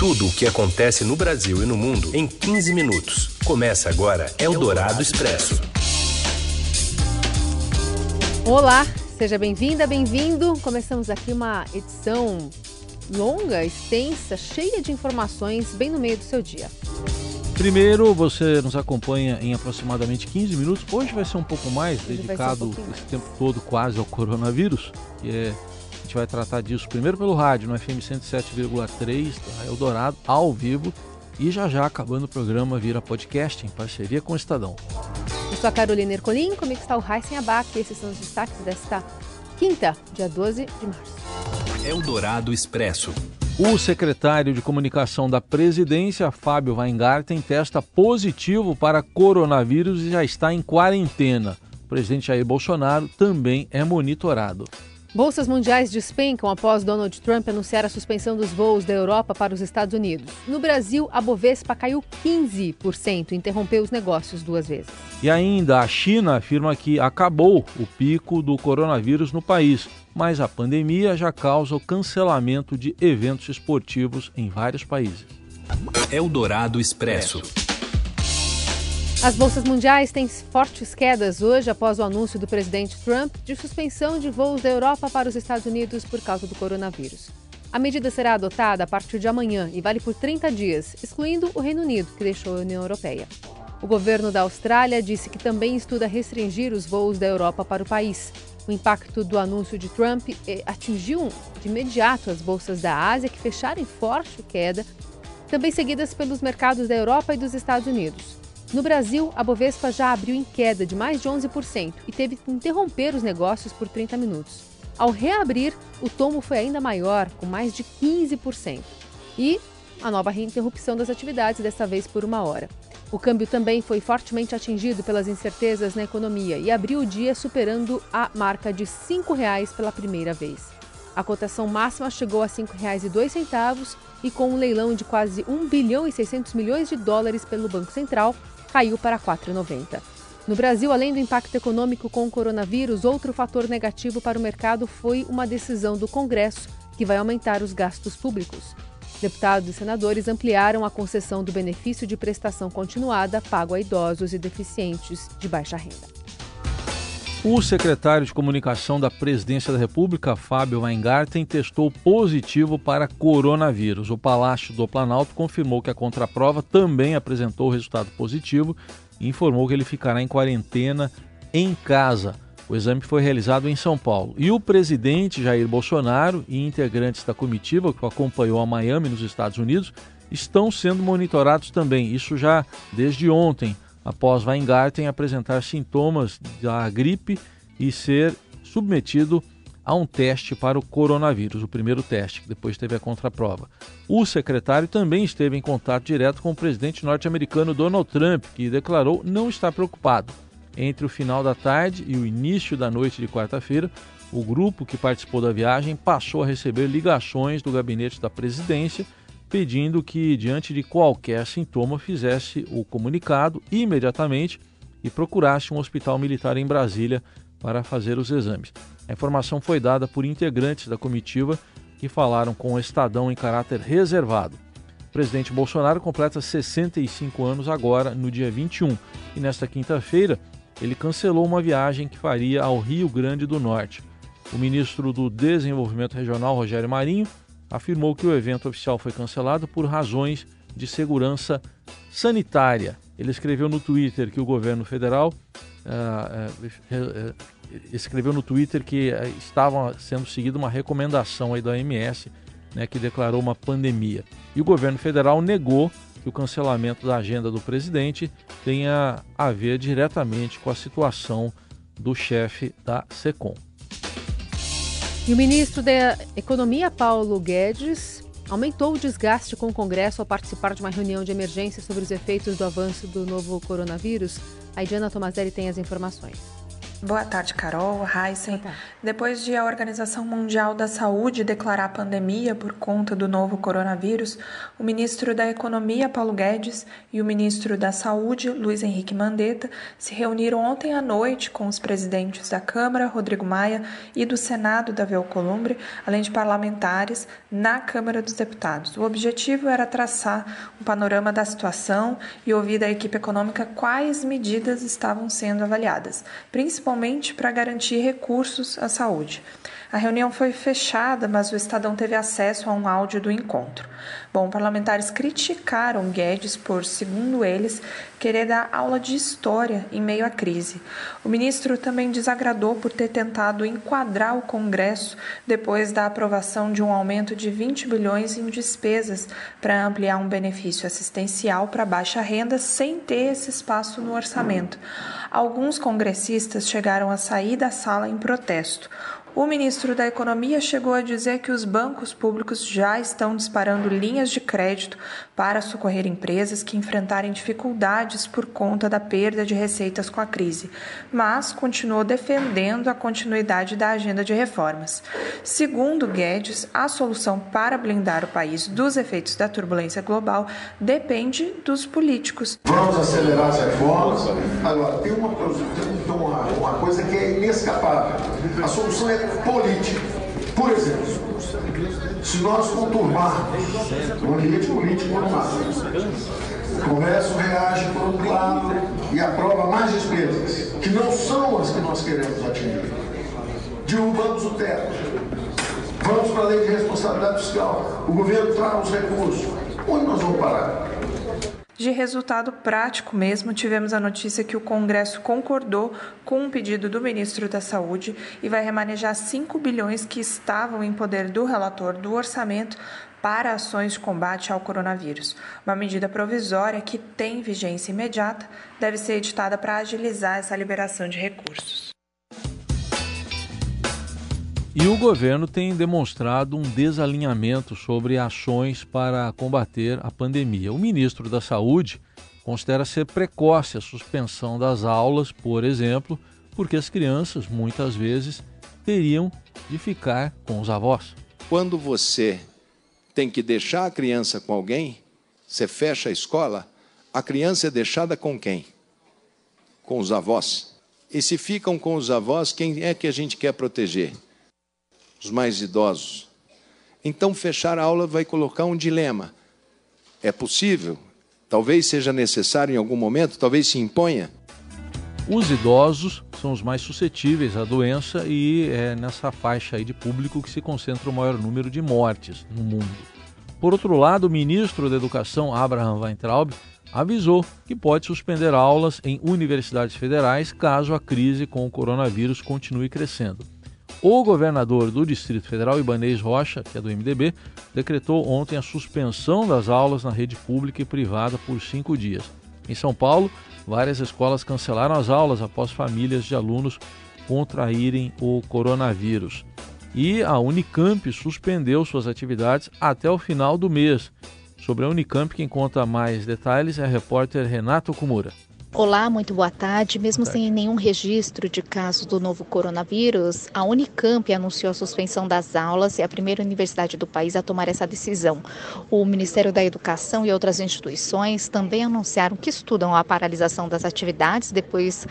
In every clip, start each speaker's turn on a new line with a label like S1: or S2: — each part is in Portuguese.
S1: Tudo o que acontece no Brasil e no mundo em 15 minutos. Começa agora Eldorado Expresso.
S2: Olá, seja bem-vinda, bem-vindo. Começamos aqui uma edição longa, extensa, cheia de informações, bem no meio do seu dia.
S3: Primeiro, você nos acompanha em aproximadamente 15 minutos. Hoje vai ser um pouco mais, Hoje dedicado um esse tempo todo quase ao coronavírus, que é gente vai tratar disso primeiro pelo rádio, no FM 107,3 da Eldorado, ao vivo, e já já acabando o programa vira podcast em parceria com o Estadão.
S2: Eu sou a Carolina Ercolim, comigo está o Heisen Abac, esses são os destaques desta quinta, dia 12 de março.
S1: Eldorado Expresso.
S3: O secretário de comunicação da presidência, Fábio Weingarten, testa positivo para coronavírus e já está em quarentena. O presidente Jair Bolsonaro também é monitorado.
S2: Bolsas mundiais despencam após Donald Trump anunciar a suspensão dos voos da Europa para os Estados Unidos. No Brasil, a Bovespa caiu 15% e interrompeu os negócios duas vezes.
S3: E ainda, a China afirma que acabou o pico do coronavírus no país, mas a pandemia já causa o cancelamento de eventos esportivos em vários países.
S1: Eldorado Expresso.
S2: As bolsas mundiais têm fortes quedas hoje após o anúncio do presidente Trump de suspensão de voos da Europa para os Estados Unidos por causa do coronavírus. A medida será adotada a partir de amanhã e vale por 30 dias, excluindo o Reino Unido, que deixou a União Europeia. O governo da Austrália disse que também estuda restringir os voos da Europa para o país. O impacto do anúncio de Trump eh, atingiu de imediato as bolsas da Ásia, que fecharam em forte queda, também seguidas pelos mercados da Europa e dos Estados Unidos. No Brasil, a Bovespa já abriu em queda de mais de 11% e teve que interromper os negócios por 30 minutos. Ao reabrir, o tomo foi ainda maior, com mais de 15%. E a nova reinterrupção das atividades, desta vez por uma hora. O câmbio também foi fortemente atingido pelas incertezas na economia e abriu o dia superando a marca de R$ 5,00 pela primeira vez. A cotação máxima chegou a R$ 5,02 e com um leilão de quase 1 bilhão e 600 milhões de dólares pelo Banco Central, caiu para 4,90. No Brasil, além do impacto econômico com o coronavírus, outro fator negativo para o mercado foi uma decisão do Congresso que vai aumentar os gastos públicos. Deputados e senadores ampliaram a concessão do benefício de prestação continuada pago a idosos e deficientes de baixa renda.
S3: O secretário de comunicação da Presidência da República, Fábio Weingarten, testou positivo para coronavírus. O Palácio do Planalto confirmou que a contraprova também apresentou resultado positivo e informou que ele ficará em quarentena em casa. O exame foi realizado em São Paulo. E o presidente Jair Bolsonaro e integrantes da comitiva que o acompanhou a Miami, nos Estados Unidos, estão sendo monitorados também. Isso já desde ontem após Weingarten apresentar sintomas da gripe e ser submetido a um teste para o coronavírus, o primeiro teste, que depois teve a contraprova. O secretário também esteve em contato direto com o presidente norte-americano Donald Trump, que declarou não estar preocupado. Entre o final da tarde e o início da noite de quarta-feira, o grupo que participou da viagem passou a receber ligações do gabinete da presidência pedindo que, diante de qualquer sintoma, fizesse o comunicado imediatamente e procurasse um hospital militar em Brasília para fazer os exames. A informação foi dada por integrantes da comitiva que falaram com o Estadão em caráter reservado. O presidente Bolsonaro completa 65 anos agora, no dia 21, e nesta quinta-feira ele cancelou uma viagem que faria ao Rio Grande do Norte. O ministro do Desenvolvimento Regional, Rogério Marinho, afirmou que o evento oficial foi cancelado por razões de segurança sanitária. Ele escreveu no Twitter que o governo federal uh, uh, escreveu no Twitter que estava sendo seguida uma recomendação aí da OMS, né, que declarou uma pandemia. E o governo federal negou que o cancelamento da agenda do presidente tenha a ver diretamente com a situação do chefe da SECOM.
S2: E o ministro da Economia, Paulo Guedes, aumentou o desgaste com o Congresso ao participar de uma reunião de emergência sobre os efeitos do avanço do novo coronavírus. A Diana Tomazelli tem as informações.
S4: Boa tarde, Carol, Heisen. Depois de a Organização Mundial da Saúde declarar pandemia por conta do novo coronavírus, o ministro da Economia, Paulo Guedes, e o ministro da Saúde, Luiz Henrique Mandetta, se reuniram ontem à noite com os presidentes da Câmara, Rodrigo Maia, e do Senado, Davi Alcolumbre, além de parlamentares, na Câmara dos Deputados. O objetivo era traçar um panorama da situação e ouvir da equipe econômica quais medidas estavam sendo avaliadas, principalmente principalmente para garantir recursos à saúde. A reunião foi fechada, mas o Estadão teve acesso a um áudio do encontro. Bom, parlamentares criticaram Guedes por, segundo eles, querer dar aula de história em meio à crise. O ministro também desagradou por ter tentado enquadrar o Congresso depois da aprovação de um aumento de 20 bilhões em despesas para ampliar um benefício assistencial para baixa renda sem ter esse espaço no orçamento. Alguns congressistas chegaram a sair da sala em protesto. O ministro da Economia chegou a dizer que os bancos públicos já estão disparando linhas de crédito para socorrer empresas que enfrentarem dificuldades por conta da perda de receitas com a crise, mas continuou defendendo a continuidade da agenda de reformas. Segundo Guedes, a solução para blindar o país dos efeitos da turbulência global depende dos políticos.
S5: Vamos acelerar as reformas. Agora, tem uma, uma, uma coisa que é inescapável. A solução é política. Por exemplo, se nós conturbarmos o ambiente político um lado, o Congresso reage por outro lado e aprova mais despesas, que não são as que nós queremos atingir. Derrubamos o teto. Vamos para a lei de responsabilidade fiscal. O governo traz os recursos. Onde nós vamos parar?
S4: De resultado prático mesmo, tivemos a notícia que o Congresso concordou com um pedido do ministro da Saúde e vai remanejar 5 bilhões que estavam em poder do relator do orçamento para ações de combate ao coronavírus. Uma medida provisória que tem vigência imediata deve ser editada para agilizar essa liberação de recursos.
S3: E o governo tem demonstrado um desalinhamento sobre ações para combater a pandemia. O ministro da Saúde considera ser precoce a suspensão das aulas, por exemplo, porque as crianças muitas vezes teriam de ficar com os avós.
S6: Quando você tem que deixar a criança com alguém, você fecha a escola, a criança é deixada com quem? Com os avós. E se ficam com os avós, quem é que a gente quer proteger? Os mais idosos. Então, fechar a aula vai colocar um dilema. É possível? Talvez seja necessário em algum momento, talvez se imponha.
S3: Os idosos são os mais suscetíveis à doença e é nessa faixa aí de público que se concentra o maior número de mortes no mundo. Por outro lado, o ministro da Educação, Abraham Weintraub, avisou que pode suspender aulas em universidades federais caso a crise com o coronavírus continue crescendo. O governador do Distrito Federal, Ibanez Rocha, que é do MDB, decretou ontem a suspensão das aulas na rede pública e privada por cinco dias. Em São Paulo, várias escolas cancelaram as aulas após famílias de alunos contraírem o coronavírus. E a Unicamp suspendeu suas atividades até o final do mês. Sobre a Unicamp, quem conta mais detalhes é a repórter Renato Kumura.
S7: Olá, muito boa tarde. Mesmo boa tarde. sem nenhum registro de caso do novo coronavírus, a Unicamp anunciou a suspensão das aulas e é a primeira universidade do país a tomar essa decisão. O Ministério da Educação e outras instituições também anunciaram que estudam a paralisação das atividades depois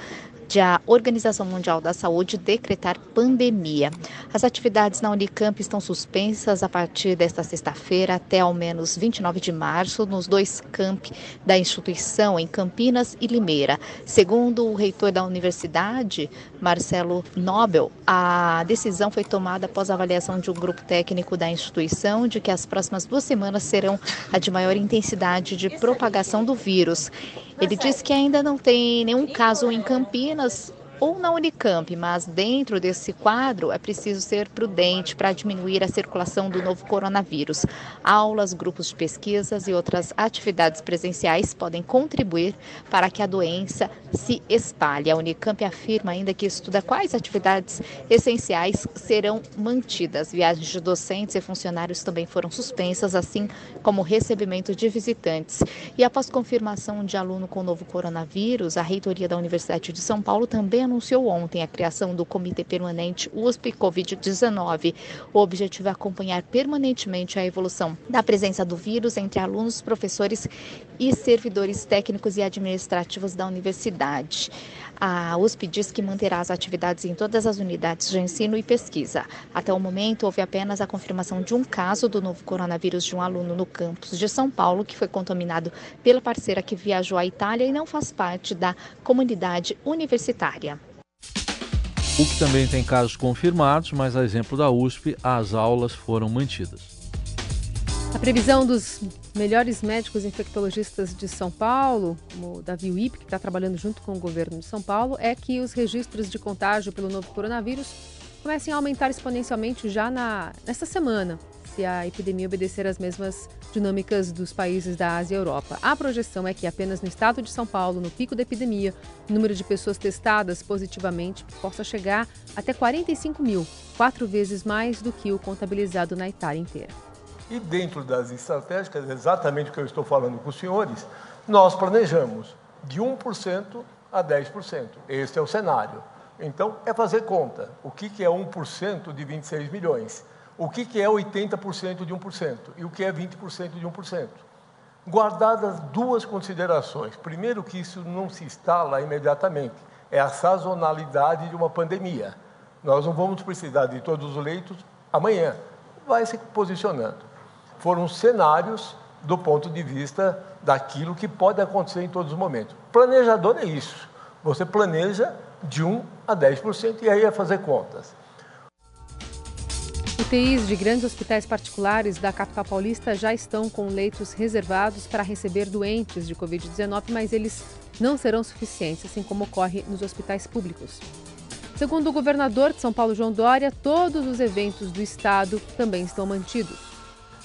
S7: de a Organização Mundial da Saúde decretar pandemia. As atividades na Unicamp estão suspensas a partir desta sexta-feira até ao menos 29 de março nos dois campi da instituição, em Campinas e Limeira. Segundo o reitor da universidade, Marcelo Nobel, a decisão foi tomada após a avaliação de um grupo técnico da instituição de que as próximas duas semanas serão a de maior intensidade de propagação do vírus. Ele disse que ainda não tem nenhum caso em Campinas ou na Unicamp, mas dentro desse quadro é preciso ser prudente para diminuir a circulação do novo coronavírus. Aulas, grupos de pesquisas e outras atividades presenciais podem contribuir para que a doença se espalhe. A Unicamp afirma ainda que estuda quais atividades essenciais serão mantidas. Viagens de docentes e funcionários também foram suspensas, assim como o recebimento de visitantes. E após confirmação de aluno com o novo coronavírus, a reitoria da Universidade de São Paulo também anunciou ontem a criação do Comitê Permanente USP Covid-19. O objetivo é acompanhar permanentemente a evolução da presença do vírus entre alunos, professores e servidores técnicos e administrativos da universidade. A USP diz que manterá as atividades em todas as unidades de ensino e pesquisa. Até o momento, houve apenas a confirmação de um caso do novo coronavírus de um aluno no campus de São Paulo, que foi contaminado pela parceira que viajou à Itália e não faz parte da comunidade universitária.
S3: O que também tem casos confirmados, mas a exemplo da USP, as aulas foram mantidas.
S2: A previsão dos melhores médicos infectologistas de São Paulo, como o Davi Wip, que está trabalhando junto com o governo de São Paulo, é que os registros de contágio pelo novo coronavírus comecem a aumentar exponencialmente já na, nesta semana, se a epidemia obedecer às mesmas dinâmicas dos países da Ásia e Europa. A projeção é que apenas no estado de São Paulo, no pico da epidemia, o número de pessoas testadas positivamente possa chegar até 45 mil, quatro vezes mais do que o contabilizado na Itália inteira.
S8: E dentro das estratégicas, exatamente o que eu estou falando com os senhores, nós planejamos de 1% a 10%. Este é o cenário. Então, é fazer conta. O que, é 1% de 26 milhões? O que, que é 80% de 1%? E o que é 20% de 1%? Guardadas duas considerações. Primeiro, que isso não se instala imediatamente, é a sazonalidade de uma pandemia. Nós não vamos precisar de todos os leitos amanhã. Vai se posicionando foram cenários do ponto de vista daquilo que pode acontecer em todos os momentos. Planejador é isso. Você planeja de 1 a 10% e aí é fazer contas.
S2: UTIs de grandes hospitais particulares da capital paulista já estão com leitos reservados para receber doentes de Covid-19, mas eles não serão suficientes, assim como ocorre nos hospitais públicos. Segundo o governador de São Paulo, João Dória, todos os eventos do estado também estão mantidos.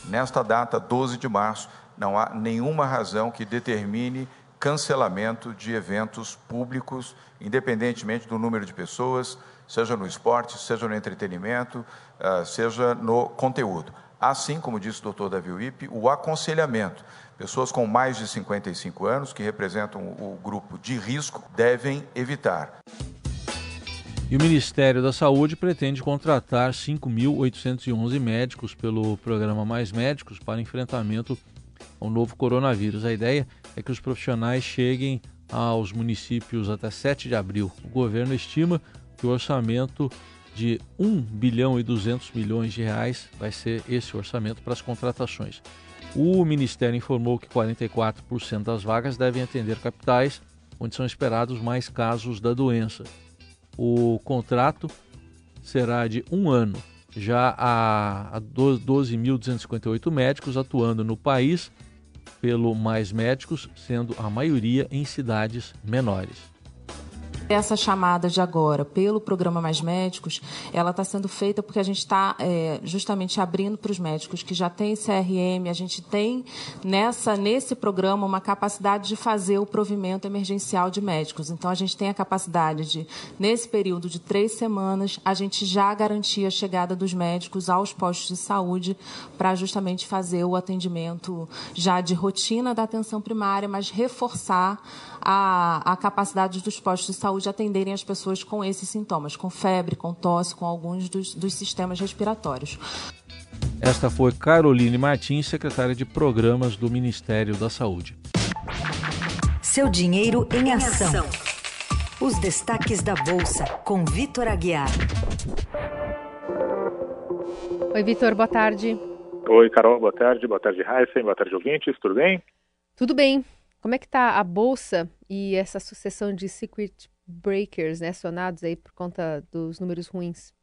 S9: Nesta data, 12 de março, não há nenhuma razão que determine cancelamento de eventos públicos, independentemente do número de pessoas, seja no esporte, seja no entretenimento, ah, seja no conteúdo. Assim como disse o doutor Davi Wipp, o aconselhamento. Pessoas com mais de 55 anos, que representam o grupo de risco, devem evitar.
S3: E o Ministério da Saúde pretende contratar 5.811 médicos pelo programa Mais Médicos para enfrentamento ao novo coronavírus. A ideia é que os profissionais cheguem aos municípios até 7 de abril. O governo estima que o orçamento de 1 bilhão e 200 milhões de reais vai ser esse orçamento para as contratações. O Ministério informou que 44% das vagas devem atender capitais, onde são esperados mais casos da doença. O contrato será de um ano. Já há 12.258 médicos atuando no país pelo Mais Médicos, sendo a maioria em cidades menores.
S10: Essa chamada de agora pelo programa Mais Médicos, ela está sendo feita porque a gente está é, justamente abrindo para os médicos que já têm CRM, a gente tem nessa nesse programa uma capacidade de fazer o provimento emergencial de médicos. Então a gente tem a capacidade de, nesse período de três semanas, a gente já garantir a chegada dos médicos aos postos de saúde para justamente fazer o atendimento já de rotina da atenção primária, mas reforçar a, a capacidade dos postos de saúde atenderem as pessoas com esses sintomas, com febre, com tosse, com alguns dos, dos sistemas respiratórios.
S3: Esta foi Caroline Martins, secretária de Programas do Ministério da Saúde.
S11: Seu dinheiro em ação. Os destaques da Bolsa, com Vitor Aguiar.
S2: Oi, Vitor, boa tarde.
S12: Oi, Carol, boa tarde. Boa tarde, Heisen. Boa tarde, ouvintes. Tudo bem?
S2: Tudo bem. Como é que está a bolsa e essa sucessão de circuit breakers né, acionados aí por conta dos números ruins?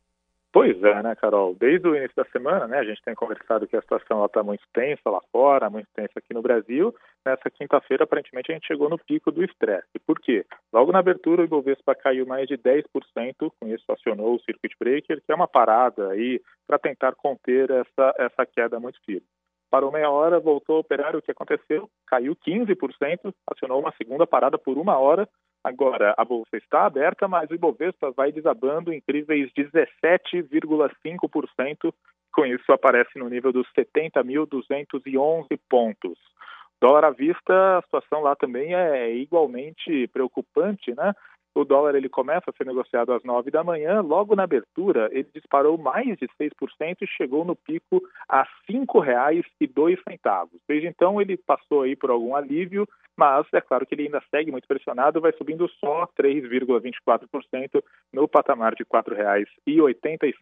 S12: Pois é, né, Carol? Desde o início da semana, né, a gente tem conversado que a situação está muito tensa lá fora, muito tensa aqui no Brasil. Nessa quinta-feira, aparentemente, a gente chegou no pico do estresse. Por quê? Logo na abertura, o Ibovespa caiu mais de 10%, com isso acionou o circuit breaker, que é uma parada aí para tentar conter essa, essa queda muito firme parou meia hora, voltou a operar, o que aconteceu? Caiu 15%, acionou uma segunda parada por uma hora. Agora, a bolsa está aberta, mas o Ibovespa vai desabando incríveis 17,5%. Com isso, aparece no nível dos 70.211 pontos. Dólar à vista, a situação lá também é igualmente preocupante, né? O dólar ele começa a ser negociado às 9 da manhã, logo na abertura ele disparou mais de 6% e chegou no pico a R$ 5,02. Desde então ele passou aí por algum alívio, mas é claro que ele ainda segue muito pressionado, vai subindo só 3,24% no patamar de R$ 4,87.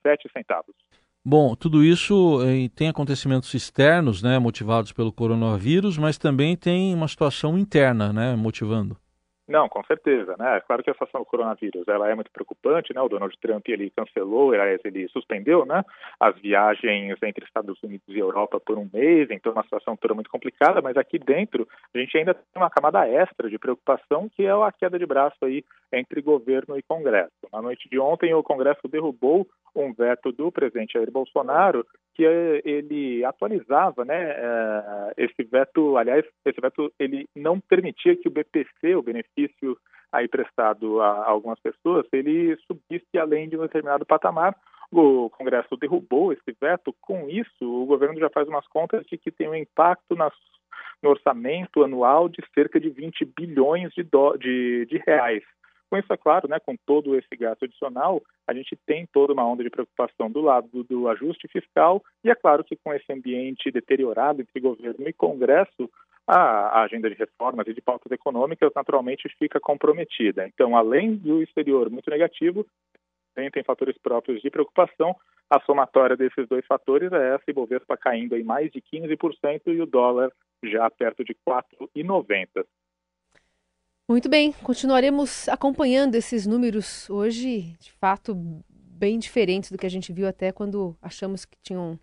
S3: Bom, tudo isso eh, tem acontecimentos externos, né, motivados pelo coronavírus, mas também tem uma situação interna, né, motivando.
S12: Não, com certeza, né? Claro que a situação do coronavírus ela é muito preocupante, né? O Donald Trump ele cancelou, ele suspendeu, né? As viagens entre Estados Unidos e Europa por um mês, então é uma situação toda muito complicada. Mas aqui dentro a gente ainda tem uma camada extra de preocupação que é a queda de braço aí entre governo e Congresso. Na noite de ontem o Congresso derrubou um veto do presidente Jair Bolsonaro que ele atualizava, né, eh, esse veto, aliás, esse veto ele não permitia que o BPC, o benefício aí prestado a algumas pessoas, ele subisse além de um determinado patamar. O Congresso derrubou esse veto. Com isso, o governo já faz umas contas de que tem um impacto nas, no orçamento anual de cerca de 20 bilhões de, do, de, de reais. Com isso, é claro, né, com todo esse gasto adicional, a gente tem toda uma onda de preocupação do lado do, do ajuste fiscal e é claro que com esse ambiente deteriorado entre governo e Congresso, a, agenda de reformas e de pautas econômicas naturalmente fica comprometida. Então, além do exterior muito negativo, tem, tem fatores próprios de preocupação. A somatória desses dois fatores é essa, Ibovespa caindo em mais de 15% e o dólar já perto de 4,90.
S2: Muito bem, continuaremos acompanhando esses números hoje, de fato, bem diferentes do que a gente viu até quando achamos que tinham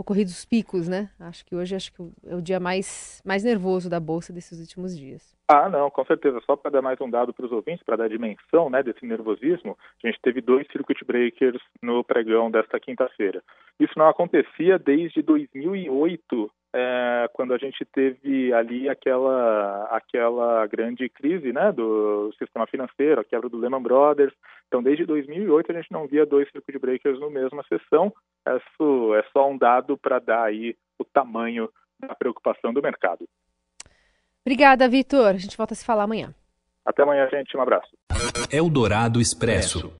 S2: ocorrido os picos, né? Acho que hoje acho que é o dia mais, mais nervoso da Bolsa desses últimos dias.
S12: Ah, não, com certeza. Só para dar mais um dado para os ouvintes, para dar dimensão né, desse nervosismo, a gente teve dois circuit breakers no pregão desta quinta-feira. Isso não acontecia desde 2008, é, quando a gente teve ali aquela, aquela grande crise né, do sistema financeiro, a quebra do Lehman Brothers. Então, desde 2008, a gente não via dois circuit breakers no mesma sessão. Isso é só um dado para dar aí o tamanho da preocupação do mercado.
S2: Obrigada, Vitor. A gente volta a se falar amanhã.
S12: Até amanhã, gente. Um abraço.
S1: Eldorado Expresso.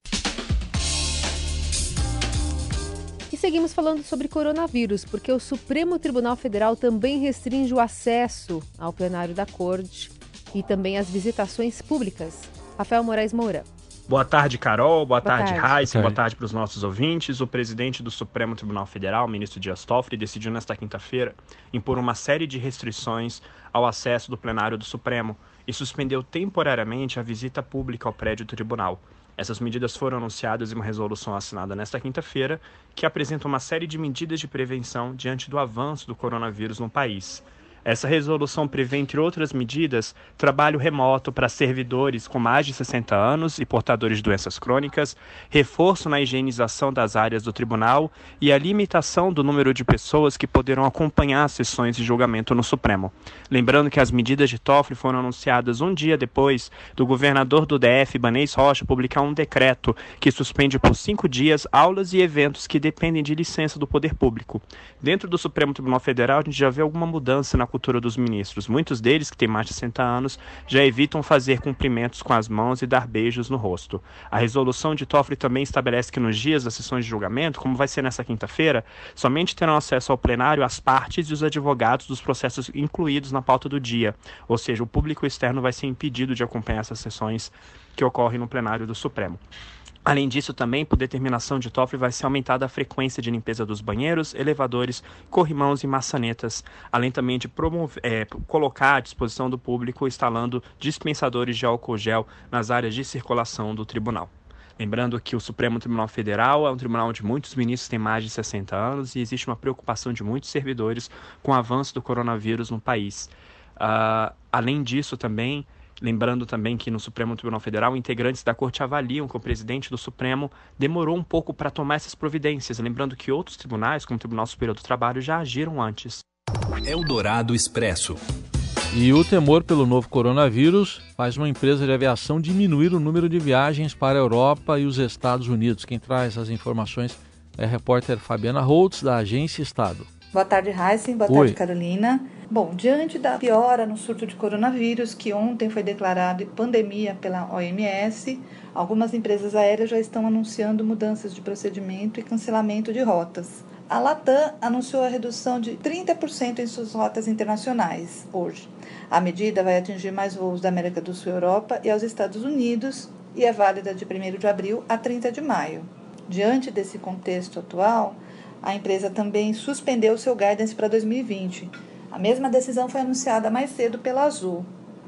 S2: Seguimos falando sobre coronavírus, porque o Supremo Tribunal Federal também restringe o acesso ao plenário da Corte e também as visitações públicas. Rafael Moraes Moura.
S13: Boa tarde, Carol. Boa, boa tarde, Raíssa. Boa tarde para os nossos ouvintes. O presidente do Supremo Tribunal Federal, ministro Dias Toffoli, decidiu nesta quinta-feira impor uma série de restrições ao acesso do plenário do Supremo e suspendeu temporariamente a visita pública ao prédio do tribunal. Essas medidas foram anunciadas em uma resolução assinada nesta quinta-feira, que apresenta uma série de medidas de prevenção diante do avanço do coronavírus no país. Essa resolução prevê, entre outras medidas, trabalho remoto para servidores com mais de 60 anos e portadores de doenças crônicas, reforço na higienização das áreas do tribunal e a limitação do número de pessoas que poderão acompanhar as sessões de julgamento no Supremo. Lembrando que as medidas de Toffoli foram anunciadas um dia depois do governador do DF, Banês Rocha, publicar um decreto que suspende por cinco dias aulas e eventos que dependem de licença do poder público. Dentro do Supremo Tribunal Federal, a gente já vê alguma mudança na cultura dos ministros. Muitos deles, que têm mais de 60 anos, já evitam fazer cumprimentos com as mãos e dar beijos no rosto. A resolução de Toffoli também estabelece que nos dias das sessões de julgamento, como vai ser nessa quinta-feira, somente terão acesso ao plenário as partes e os advogados dos processos incluídos na pauta do dia, ou seja, o público externo vai ser impedido de acompanhar essas sessões que ocorrem no plenário do Supremo. Além disso, também, por determinação de Toffoli, vai ser aumentada a frequência de limpeza dos banheiros, elevadores, corrimãos e maçanetas, além também de promover, é, colocar à disposição do público instalando dispensadores de álcool gel nas áreas de circulação do tribunal. Lembrando que o Supremo Tribunal Federal é um tribunal onde muitos ministros têm mais de 60 anos e existe uma preocupação de muitos servidores com o avanço do coronavírus no país. Uh, além disso, também Lembrando também que no Supremo Tribunal Federal, integrantes da corte avaliam que o presidente do Supremo demorou um pouco para tomar essas providências. Lembrando que outros tribunais, como o Tribunal Superior do Trabalho, já agiram antes.
S1: Eldorado Expresso.
S3: E o temor pelo novo coronavírus faz uma empresa de aviação diminuir o número de viagens para a Europa e os Estados Unidos. Quem traz as informações é a repórter Fabiana Holtz, da Agência Estado.
S14: Boa tarde, Heisen. Boa Oi. tarde, Carolina. Bom, diante da piora no surto de coronavírus, que ontem foi declarado pandemia pela OMS, algumas empresas aéreas já estão anunciando mudanças de procedimento e cancelamento de rotas. A Latam anunciou a redução de 30% em suas rotas internacionais hoje. A medida vai atingir mais voos da América do Sul, Europa e aos Estados Unidos e é válida de 1 de abril a 30 de maio. Diante desse contexto atual, a empresa também suspendeu seu guidance para 2020. A mesma decisão foi anunciada mais cedo pela Azul.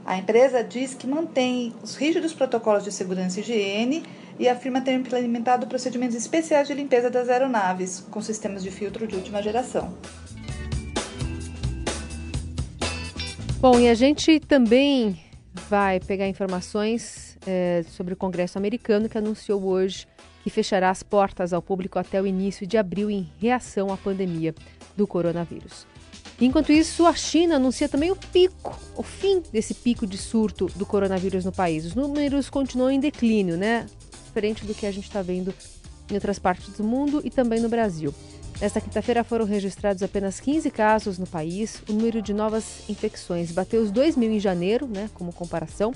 S14: A empresa diz que mantém os rígidos protocolos de segurança e higiene e afirma ter implementado procedimentos especiais de limpeza das aeronaves, com sistemas de filtro de última geração.
S2: Bom, e a gente também vai pegar informações é, sobre o Congresso americano que anunciou hoje que fechará as portas ao público até o início de abril em reação à pandemia do coronavírus. Enquanto isso, a China anuncia também o pico, o fim desse pico de surto do coronavírus no país. Os números continuam em declínio, né? Diferente do que a gente está vendo em outras partes do mundo e também no Brasil. Nesta quinta-feira foram registrados apenas 15 casos no país. O número de novas infecções bateu os 2 mil em janeiro, né, como comparação.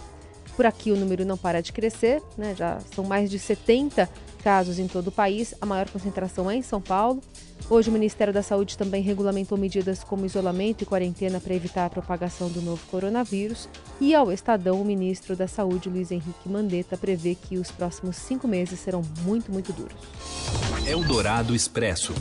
S2: Por aqui o número não para de crescer, né, já são mais de 70 casos em todo o país, a maior concentração é em São Paulo. Hoje, o Ministério da Saúde também regulamentou medidas como isolamento e quarentena para evitar a propagação do novo coronavírus. E ao Estadão, o ministro da Saúde, Luiz Henrique Mandetta, prevê que os próximos cinco meses serão muito, muito duros.
S1: Eldorado Expresso.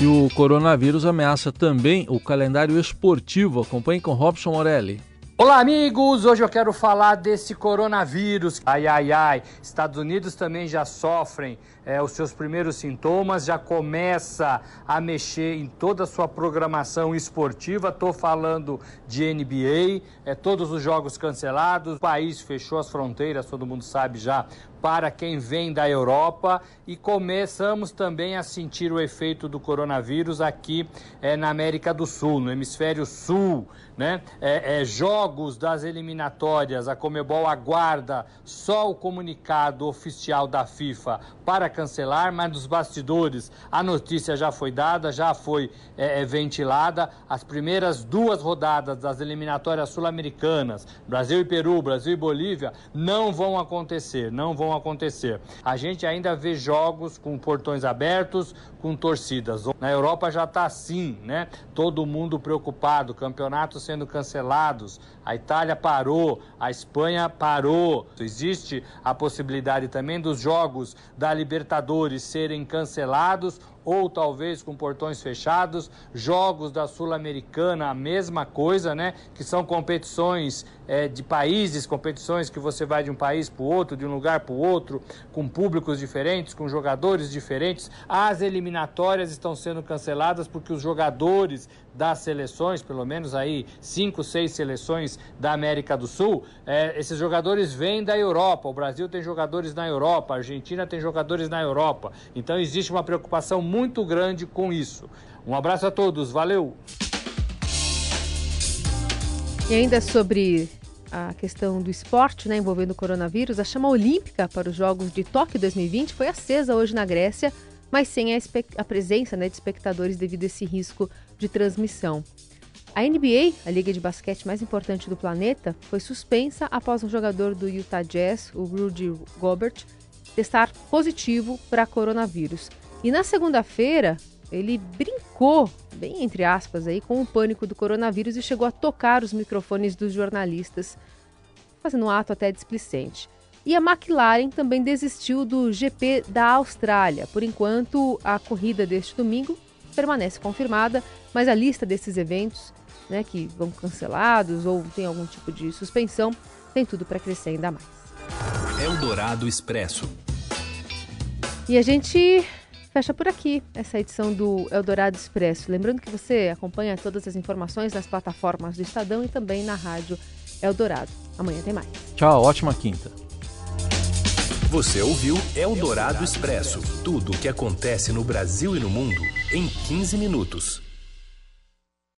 S3: E o coronavírus ameaça também o calendário esportivo. Acompanhe com Robson Morelli.
S15: Olá, amigos! Hoje eu quero falar desse coronavírus. Ai, ai, ai. Estados Unidos também já sofrem é, os seus primeiros sintomas, já começa a mexer em toda a sua programação esportiva. Estou falando de NBA, é, todos os jogos cancelados, o país fechou as fronteiras, todo mundo sabe já, para quem vem da Europa e começamos também a sentir o efeito do coronavírus aqui é, na América do Sul, no hemisfério sul. Né? É, é, jogos das eliminatórias, a Comebol aguarda só o comunicado oficial da FIFA para cancelar, mas nos bastidores a notícia já foi dada, já foi é, é ventilada. As primeiras duas rodadas das eliminatórias sul-americanas, Brasil e Peru, Brasil e Bolívia, não vão acontecer, não vão acontecer. A gente ainda vê jogos com portões abertos, com torcidas. Na Europa já está assim, né? Todo mundo preocupado, campeonatos sendo cancelados, a Itália parou, a Espanha parou. Existe a possibilidade também dos jogos da Libertadores serem cancelados ou talvez com portões fechados. Jogos da Sul-Americana, a mesma coisa, né? Que são competições é, de países, competições que você vai de um país para o outro, de um lugar para o outro, com públicos diferentes, com jogadores diferentes. As eliminatórias estão sendo canceladas porque os jogadores das seleções, pelo menos aí cinco, seis seleções da América do Sul, é, esses jogadores vêm da Europa. O Brasil tem jogadores na Europa, a Argentina tem jogadores na Europa. Então existe uma preocupação muito grande com isso. Um abraço a todos, valeu!
S2: E ainda sobre a questão do esporte né, envolvendo o coronavírus, a chama olímpica para os Jogos de Tóquio 2020 foi acesa hoje na Grécia, mas sem a, a presença né, de espectadores devido a esse risco de transmissão. A NBA, a liga de basquete mais importante do planeta, foi suspensa após um jogador do Utah Jazz, o Rudy Gobert, testar positivo para coronavírus. E na segunda-feira, ele brincou, bem entre aspas, aí, com o pânico do coronavírus e chegou a tocar os microfones dos jornalistas, fazendo um ato até displicente. E a McLaren também desistiu do GP da Austrália. Por enquanto, a corrida deste domingo permanece confirmada, mas a lista desses eventos, né, que vão cancelados ou tem algum tipo de suspensão, tem tudo para crescer ainda mais.
S1: Eldorado Expresso.
S2: E a gente fecha por aqui essa edição do Eldorado Expresso. Lembrando que você acompanha todas as informações nas plataformas do Estadão e também na rádio Eldorado. Amanhã tem mais.
S3: Tchau, ótima quinta.
S1: Você ouviu Eldorado Expresso tudo o que acontece no Brasil e no mundo em 15 minutos.